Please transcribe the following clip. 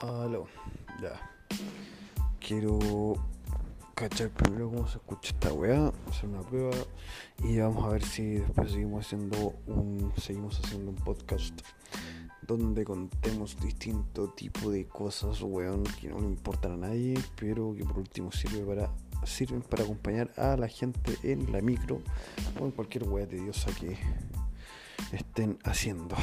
Aló, ya. Quiero cachar primero cómo se escucha esta weá, hacer una prueba y vamos a ver si después seguimos haciendo un seguimos haciendo un podcast donde contemos distinto tipo de cosas, weón, que no le importan a nadie, pero que por último sirve para sirven para acompañar a la gente en la micro o en cualquier weá tediosa que estén haciendo.